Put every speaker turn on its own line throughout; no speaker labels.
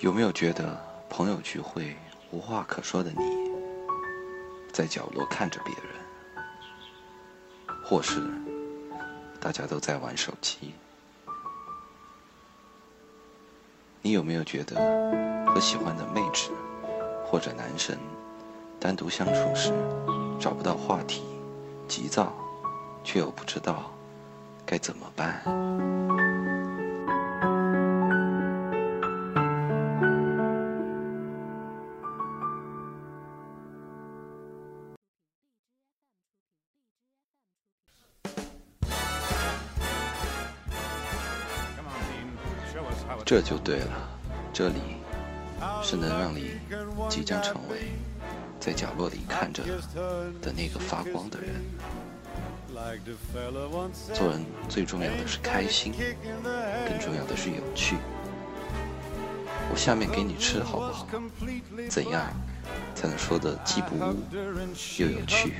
有没有觉得朋友聚会无话可说的你，在角落看着别人，或是大家都在玩手机？你有没有觉得和喜欢的妹纸或者男神单独相处时，找不到话题，急躁，却又不知道该怎么办？这就对了，这里是能让你即将成为在角落里看着的那个发光的人。做人最重要的是开心，更重要的是有趣。我下面给你吃好不好？怎样才能说的既不污又有趣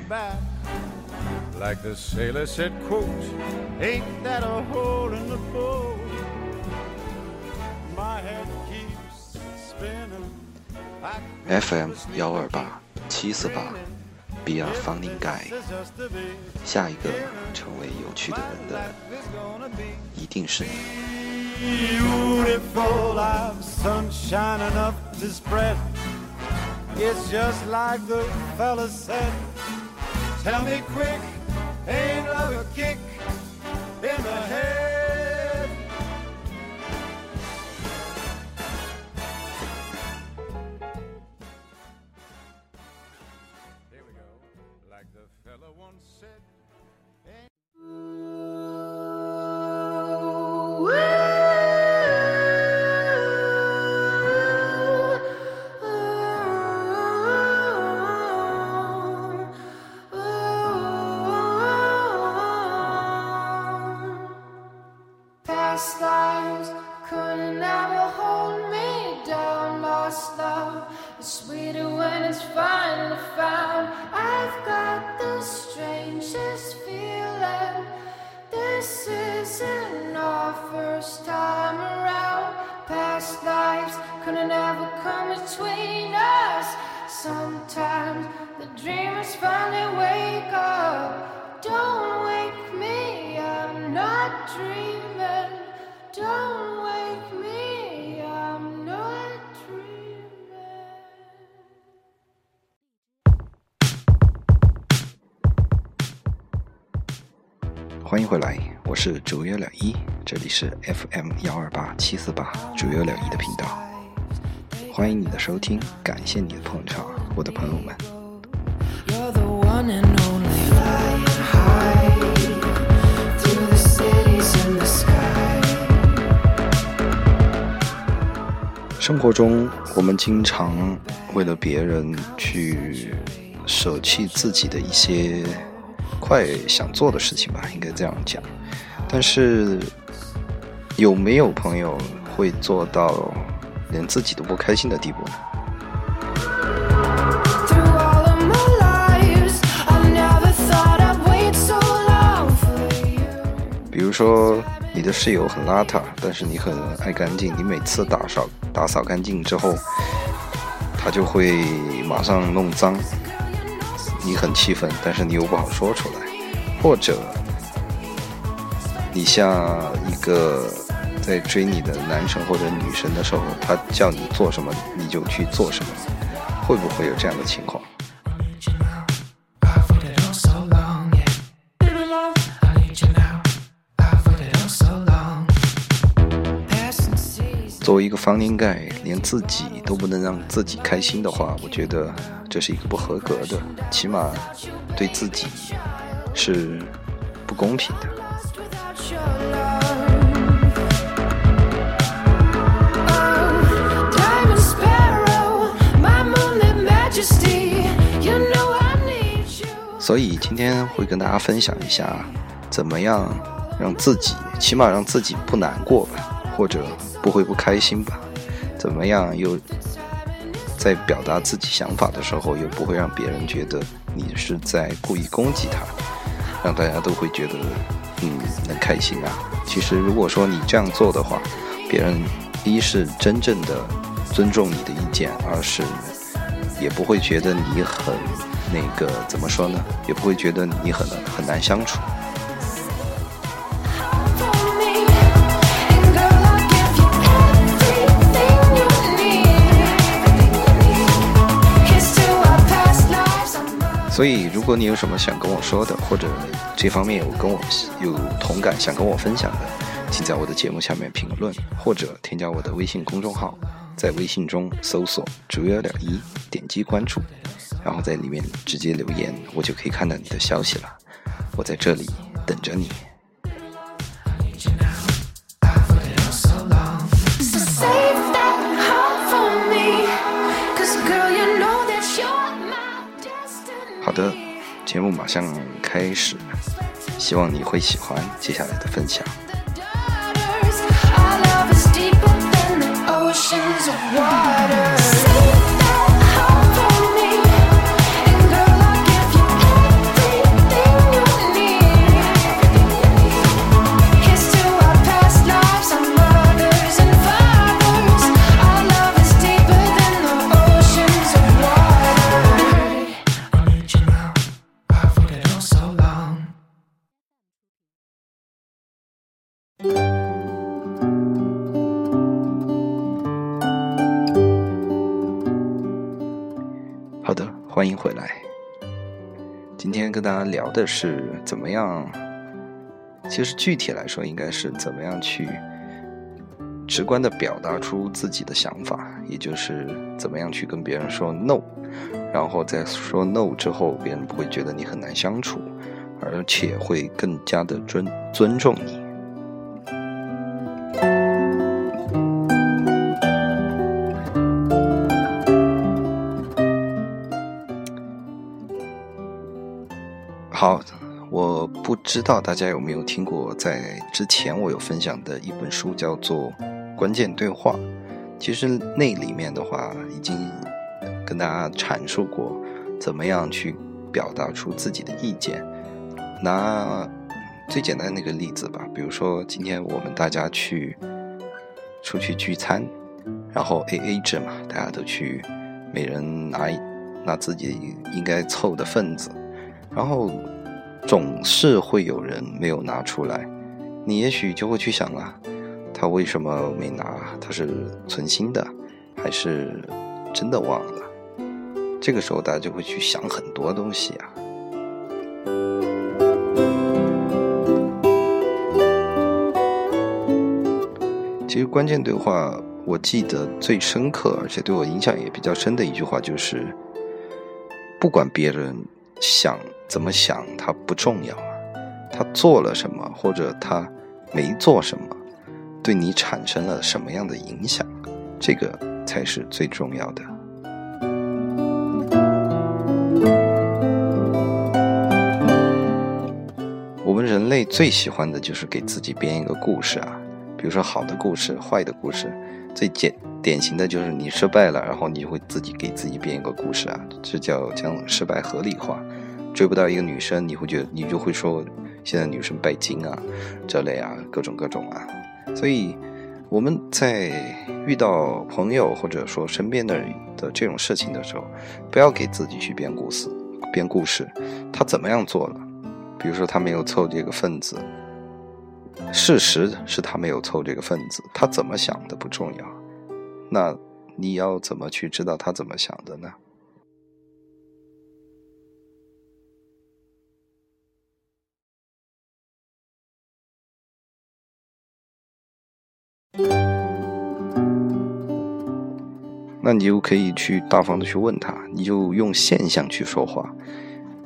？FM 幺二八七四八，Be a funny guy。下一个成为有趣的人的，一定是你。欢迎回来， 我是主约了一，这里是 FM 幺二八七四八主约了一的频道。欢迎你的收听，感谢你的捧场，我的朋友们。生活中，我们经常为了别人去舍弃自己的一些。快想做的事情吧，应该这样讲。但是有没有朋友会做到连自己都不开心的地步呢？比如说，你的室友很邋遢，但是你很爱干净。你每次打扫打扫干净之后，他就会马上弄脏。你很气愤，但是你又不好说出来，或者你像一个在追你的男神或者女神的时候，他叫你做什么你就去做什么，会不会有这样的情况？作为一个方应盖，连自己都不能让自己开心的话，我觉得这是一个不合格的，起码对自己是不公平的。所以今天会跟大家分享一下，怎么样让自己，起码让自己不难过吧。或者不会不开心吧？怎么样又在表达自己想法的时候，又不会让别人觉得你是在故意攻击他，让大家都会觉得嗯能开心啊？其实如果说你这样做的话，别人一是真正的尊。重你的意见，二是也不会觉得你很那个怎么说呢？也不会觉得你很很难相处。所以，如果你有什么想跟我说的，或者这方面有跟我有同感想跟我分享的，请在我的节目下面评论，或者添加我的微信公众号，在微信中搜索“竹幺点一”，点击关注，然后在里面直接留言，我就可以看到你的消息了。我在这里等着你。节目马上开始，希望你会喜欢接下来的分享。欢迎回来。今天跟大家聊的是怎么样，其实具体来说，应该是怎么样去直观的表达出自己的想法，也就是怎么样去跟别人说 no，然后在说 no 之后，别人不会觉得你很难相处，而且会更加的尊尊重你。知道大家有没有听过，在之前我有分享的一本书叫做《关键对话》。其实那里面的话，已经跟大家阐述过怎么样去表达出自己的意见。拿最简单的那个例子吧，比如说今天我们大家去出去聚餐，然后 A A 制嘛，大家都去，每人拿拿自己应该凑的份子。然后总是会有人没有拿出来，你也许就会去想啊，他为什么没拿？他是存心的，还是真的忘了？这个时候大家就会去想很多东西啊。其实关键对话，我记得最深刻，而且对我影响也比较深的一句话就是：不管别人。想怎么想，他不重要啊。他做了什么，或者他没做什么，对你产生了什么样的影响，这个才是最重要的。我们人类最喜欢的就是给自己编一个故事啊，比如说好的故事、坏的故事，最简典型的就是你失败了，然后你就会自己给自己编一个故事啊，这叫将失败合理化。追不到一个女生，你会觉得你就会说现在女生拜金啊，这类啊，各种各种啊。所以我们在遇到朋友或者说身边的人的这种事情的时候，不要给自己去编故事，编故事。他怎么样做了？比如说他没有凑这个份子，事实是他没有凑这个份子，他怎么想的不重要。那你要怎么去知道他怎么想的呢？那你就可以去大方的去问他，你就用现象去说话，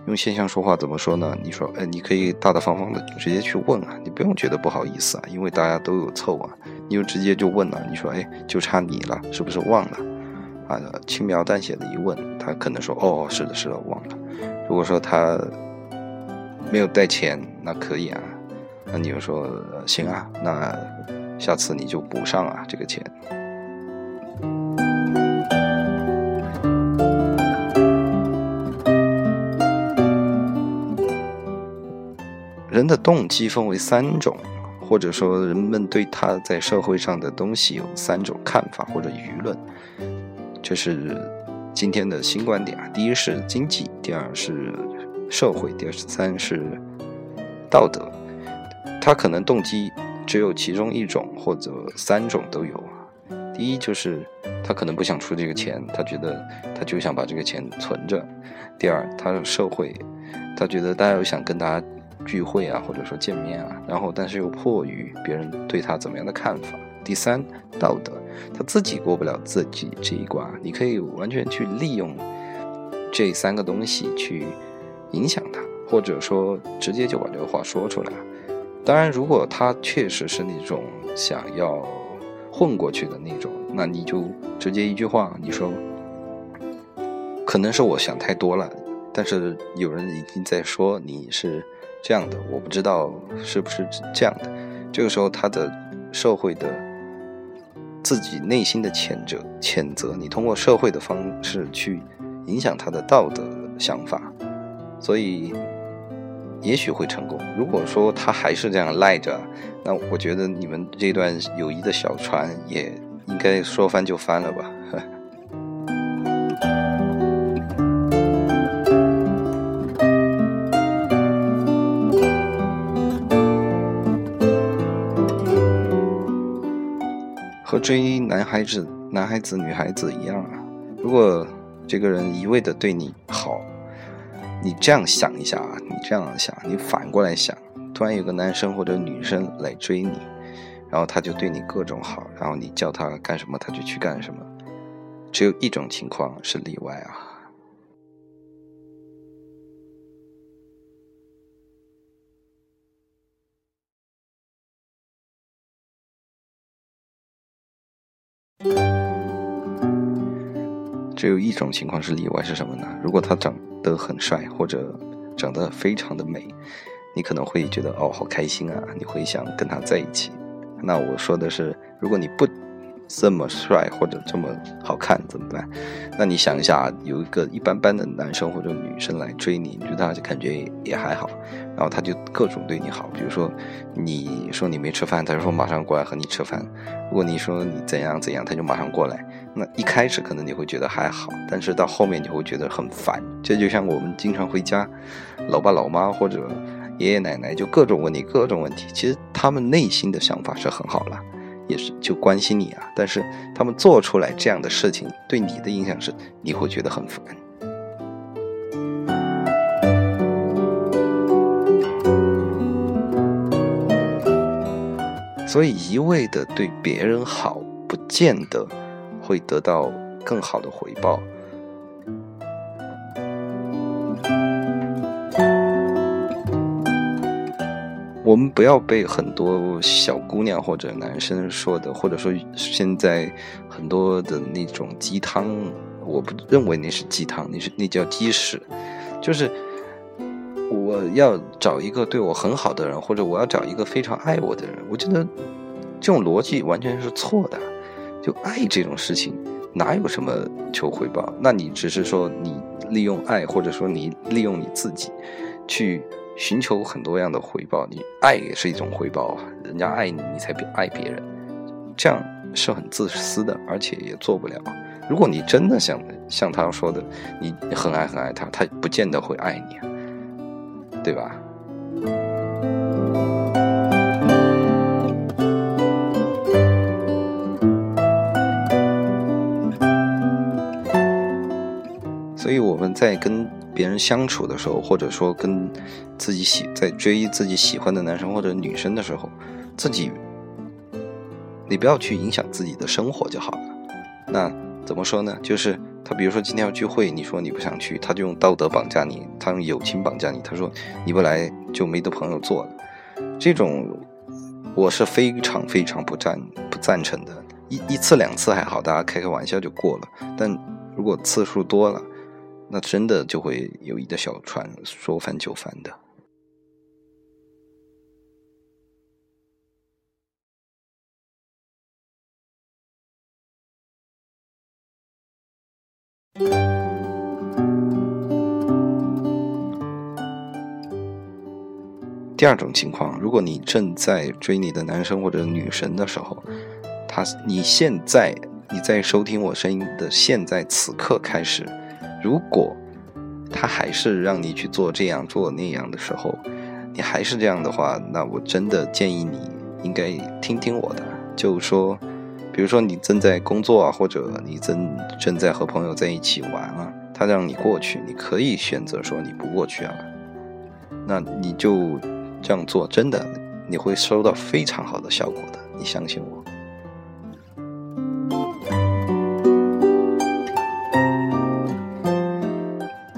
用现象说话怎么说呢？你说，哎，你可以大大方方的直接去问啊，你不用觉得不好意思啊，因为大家都有凑啊，你就直接就问了。你说，哎，就差你了，是不是忘了？啊，轻描淡写的一问，他可能说，哦，是的，是的，忘了。如果说他没有带钱，那可以啊，那你就说，行啊，那下次你就补上啊这个钱。人的动机分为三种，或者说人们对他在社会上的东西有三种看法或者舆论，这是今天的新观点啊。第一是经济，第二是社会，第二三是道德。他可能动机只有其中一种或者三种都有啊。第一就是他可能不想出这个钱，他觉得他就想把这个钱存着。第二，他社会，他觉得大家又想跟大家。聚会啊，或者说见面啊，然后但是又迫于别人对他怎么样的看法。第三，道德，他自己过不了自己这一关，你可以完全去利用这三个东西去影响他，或者说直接就把这个话说出来。当然，如果他确实是那种想要混过去的那种，那你就直接一句话，你说，可能是我想太多了，但是有人已经在说你是。这样的，我不知道是不是这样的。这个时候，他的社会的自己内心的谴责，谴责你通过社会的方式去影响他的道德想法，所以也许会成功。如果说他还是这样赖着，那我觉得你们这段友谊的小船也应该说翻就翻了吧。和追男孩子、男孩子、女孩子一样啊！如果这个人一味的对你好，你这样想一下啊，你这样想，你反过来想，突然有个男生或者女生来追你，然后他就对你各种好，然后你叫他干什么他就去干什么，只有一种情况是例外啊。只有一种情况是例外，是什么呢？如果他长得很帅，或者长得非常的美，你可能会觉得哦，好开心啊，你会想跟他在一起。那我说的是，如果你不。这么帅或者这么好看怎么办？那你想一下，有一个一般般的男生或者女生来追你，你觉得他就感觉也还好，然后他就各种对你好，比如说你说你没吃饭，他就说马上过来和你吃饭；如果你说你怎样怎样，他就马上过来。那一开始可能你会觉得还好，但是到后面你会觉得很烦。这就像我们经常回家，老爸老妈或者爷爷奶奶就各种问你各种问题，其实他们内心的想法是很好了。也是就关心你啊，但是他们做出来这样的事情，对你的影响是你会觉得很烦。所以一味的对别人好，不见得会得到更好的回报。我们不要被很多小姑娘或者男生说的，或者说现在很多的那种鸡汤，我不认为那是鸡汤，那是那叫鸡屎。就是我要找一个对我很好的人，或者我要找一个非常爱我的人，我觉得这种逻辑完全是错的。就爱这种事情，哪有什么求回报？那你只是说你利用爱，或者说你利用你自己去。寻求很多样的回报，你爱也是一种回报啊！人家爱你，你才爱别人，这样是很自私的，而且也做不了。如果你真的像像他说的，你很爱很爱他，他不见得会爱你，对吧？所以我们在跟。别人相处的时候，或者说跟自己喜在追自己喜欢的男生或者女生的时候，自己你不要去影响自己的生活就好了。那怎么说呢？就是他比如说今天要聚会，你说你不想去，他就用道德绑架你，他用友情绑架你。他说你不来就没得朋友做了。这种我是非常非常不赞不赞成的。一一次两次还好，大家开开玩笑就过了。但如果次数多了，那真的就会有一个小船说翻就翻的。第二种情况，如果你正在追你的男生或者女神的时候，他你现在你在收听我声音的现在此刻开始，如果他还是让你去做这样做那样的时候，你还是这样的话，那我真的建议你应该听听我的，就说，比如说你正在工作啊，或者你正正在和朋友在一起玩啊，他让你过去，你可以选择说你不过去啊，那你就。这样做真的，你会收到非常好的效果的，你相信我。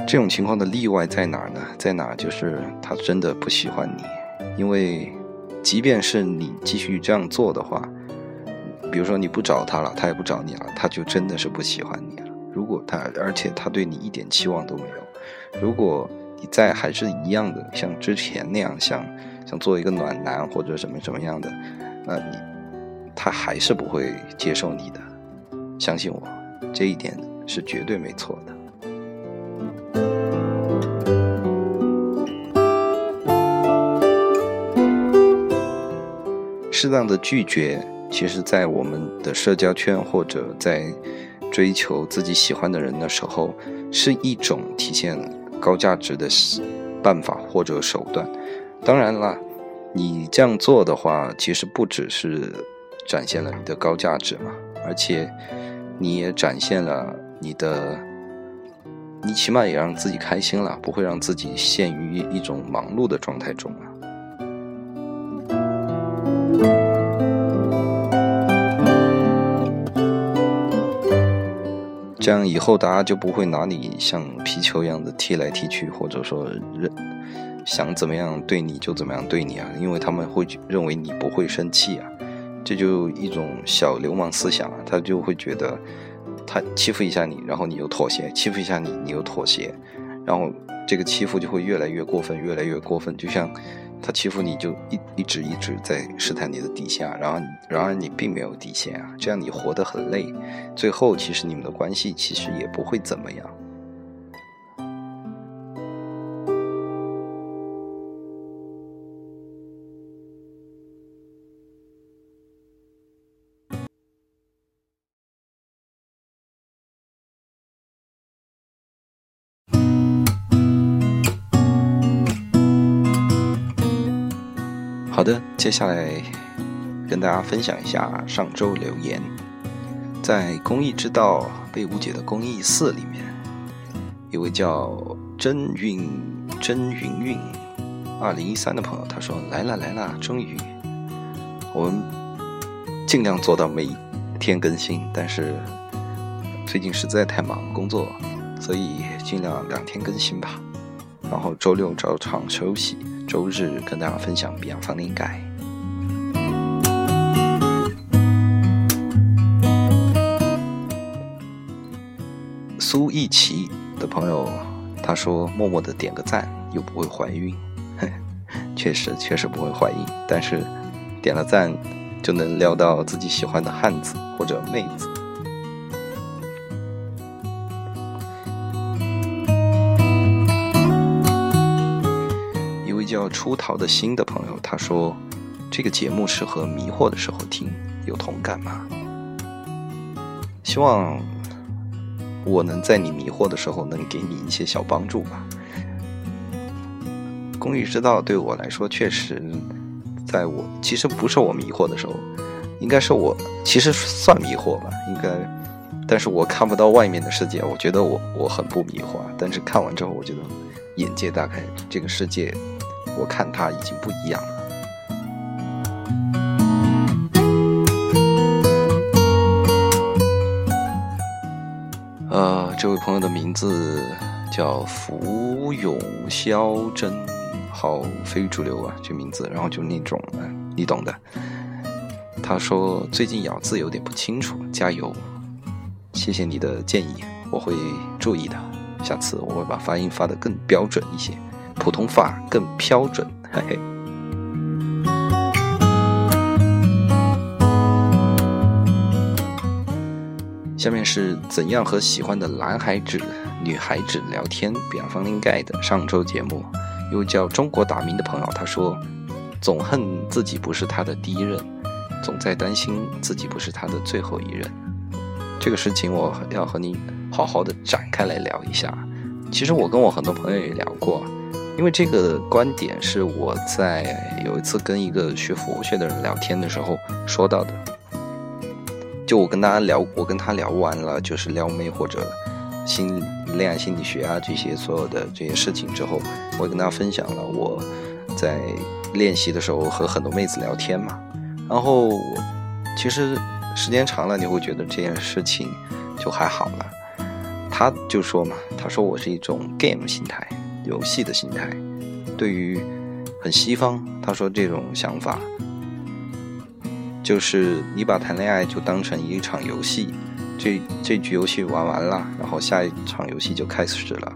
这种情况的例外在哪儿呢？在哪儿就是他真的不喜欢你，因为即便是你继续这样做的话，比如说你不找他了，他也不找你了，他就真的是不喜欢你了。如果他，而且他对你一点期望都没有，如果。你在还是一样的，像之前那样，想想做一个暖男或者什么什么样的，那你他还是不会接受你的，相信我，这一点是绝对没错的。适当的拒绝，其实，在我们的社交圈或者在追求自己喜欢的人的时候，是一种体现。高价值的办法或者手段，当然了，你这样做的话，其实不只是展现了你的高价值嘛，而且你也展现了你的，你起码也让自己开心了，不会让自己陷于一种忙碌的状态中这样以后大家就不会拿你像皮球一样的踢来踢去，或者说认想怎么样对你就怎么样对你啊，因为他们会认为你不会生气啊，这就一种小流氓思想啊，他就会觉得他欺负一下你，然后你又妥协，欺负一下你，你又妥协，然后这个欺负就会越来越过分，越来越过分，就像。他欺负你就一一直一直在试探你的底线啊，然而然而你并没有底线啊，这样你活得很累，最后其实你们的关系其实也不会怎么样。好的，接下来跟大家分享一下上周留言，在《公益之道被误解的公益四》里面，一位叫真韵真云云二零一三的朋友，他说：“来了来了，终于，我们尽量做到每天更新，但是最近实在太忙工作，所以尽量两天更新吧，然后周六照常休息。”周日跟大家分享《比亚方灵盖》。苏一奇的朋友他说：“默默的点个赞，又不会怀孕。”确实，确实不会怀孕，但是点了赞就能撩到自己喜欢的汉子或者妹子。出逃的心的朋友，他说：“这个节目适合迷惑的时候听，有同感吗？”希望我能在你迷惑的时候能给你一些小帮助吧。公益之道对我来说，确实在我其实不是我迷惑的时候，应该是我其实算迷惑吧，应该，但是我看不到外面的世界，我觉得我我很不迷惑，但是看完之后，我觉得眼界大开，这个世界。我看他已经不一样了。呃，这位朋友的名字叫福永肖真，好非主流啊，这名字，然后就那种，你懂的。他说最近咬字有点不清楚，加油！谢谢你的建议，我会注意的，下次我会把发音发的更标准一些。普通话更标准，嘿嘿。下面是怎样和喜欢的男孩子、女孩子聊天？比方林盖的上周节目，一位叫中国大明的朋友，他说：“总恨自己不是他的第一任，总在担心自己不是他的最后一任。”这个事情我要和你好好的展开来聊一下。其实我跟我很多朋友也聊过，因为这个观点是我在有一次跟一个学佛学的人聊天的时候说到的。就我跟大家聊，我跟他聊完了，就是撩妹或者心恋爱心理学啊这些所有的这些事情之后，我也跟大家分享了我在练习的时候和很多妹子聊天嘛。然后其实时间长了，你会觉得这件事情就还好了。他就说嘛，他说我是一种 game 心态，游戏的心态。对于很西方，他说这种想法。就是你把谈恋爱就当成一场游戏，这这局游戏玩完了，然后下一场游戏就开始了。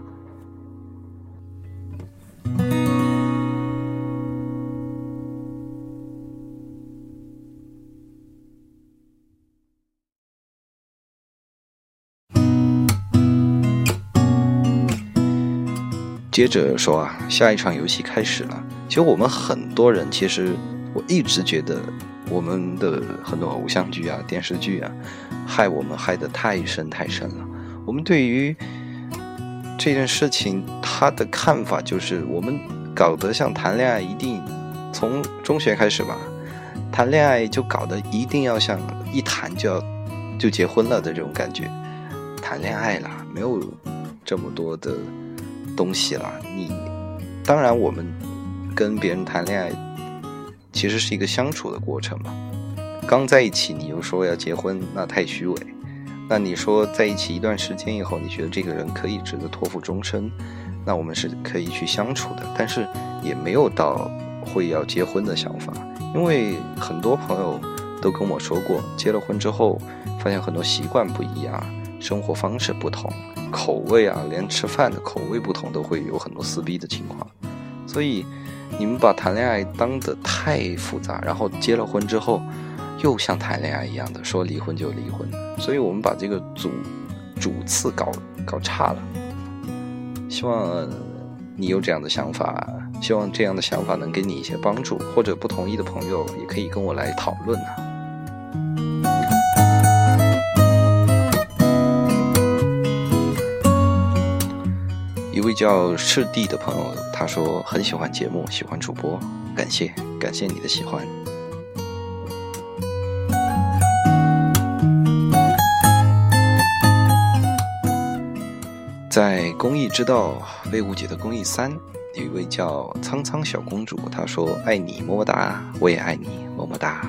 接着说啊，下一场游戏开始了。其实我们很多人，其实我一直觉得。我们的很多偶像剧啊、电视剧啊，害我们害得太深太深了。我们对于这件事情，他的看法就是，我们搞得像谈恋爱，一定从中学开始吧，谈恋爱就搞得一定要像一谈就要就结婚了的这种感觉。谈恋爱啦，没有这么多的东西了。你当然，我们跟别人谈恋爱。其实是一个相处的过程嘛，刚在一起你又说要结婚，那太虚伪。那你说在一起一段时间以后，你觉得这个人可以值得托付终身，那我们是可以去相处的，但是也没有到会要结婚的想法。因为很多朋友都跟我说过，结了婚之后发现很多习惯不一样，生活方式不同，口味啊，连吃饭的口味不同都会有很多撕逼的情况，所以。你们把谈恋爱当得太复杂，然后结了婚之后，又像谈恋爱一样的说离婚就离婚，所以我们把这个主主次搞搞差了。希望你有这样的想法，希望这样的想法能给你一些帮助，或者不同意的朋友也可以跟我来讨论啊。位叫赤地的朋友，他说很喜欢节目，喜欢主播，感谢感谢你的喜欢。在公益之道被误解的公益三，有一位叫苍苍小公主，她说爱你么么哒，我也爱你么么哒。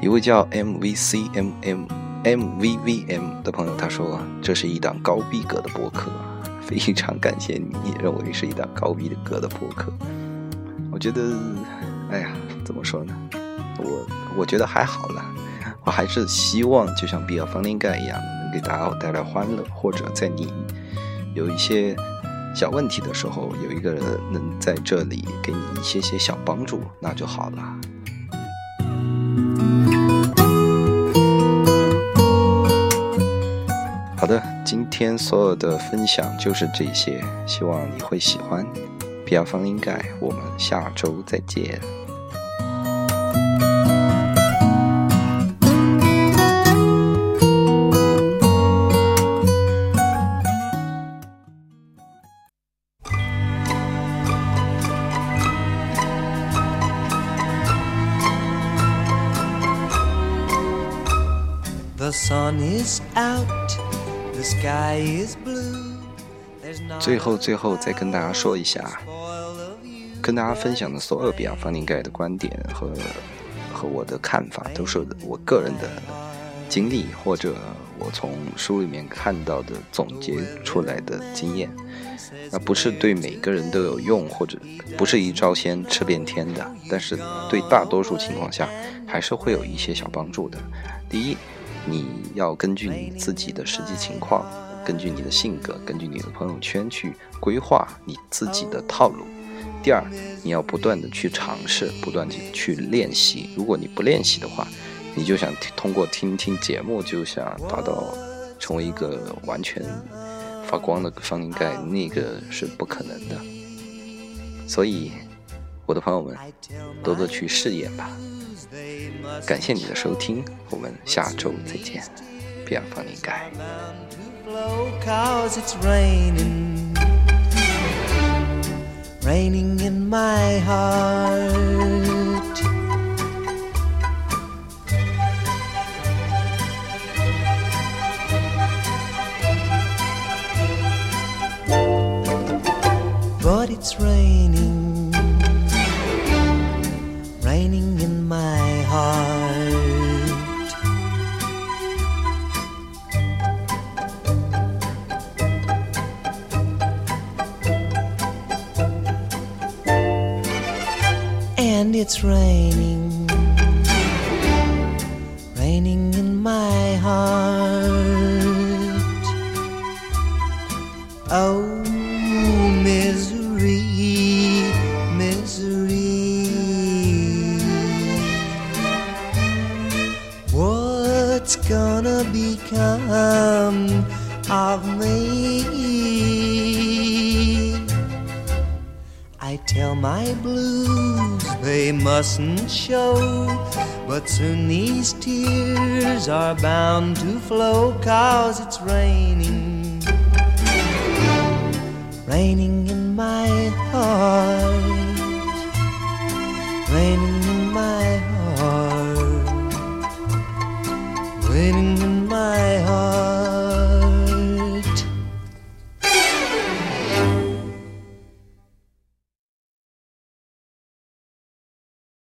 一位叫 MVCMM。M V V M 的朋友他说：“这是一档高逼格的播客，非常感谢你认为是一档高逼格的播客。我觉得，哎呀，怎么说呢？我我觉得还好了。我还是希望就像比尔方林盖一样，能给大家带来欢乐，或者在你有一些小问题的时候，有一个人能在这里给你一些些小帮助，那就好了。”今天所有的分享就是这些，希望你会喜欢。比亚方应该，我们下周再见。The sun is out. 最后，最后再跟大家说一下，跟大家分享的所有比亚方宁盖的观点和和我的看法，都是我个人的经历或者我从书里面看到的总结出来的经验，那不是对每个人都有用，或者不是一招鲜吃遍天的，但是对大多数情况下还是会有一些小帮助的。第一。你要根据你自己的实际情况，根据你的性格，根据你的朋友圈去规划你自己的套路。第二，你要不断的去尝试，不断的去练习。如果你不练习的话，你就想通过听听节目就想达到
成为一个完全发光的方形盖，那个是不可能的。所以，我的朋友们，多多去试验吧。感谢你的收听，我们下周再见。别方形盖。raining in my heart. But it's raining it's raining, raining in my heart. Oh, mustn't show, but soon these tears are bound to flow, cause it's raining, raining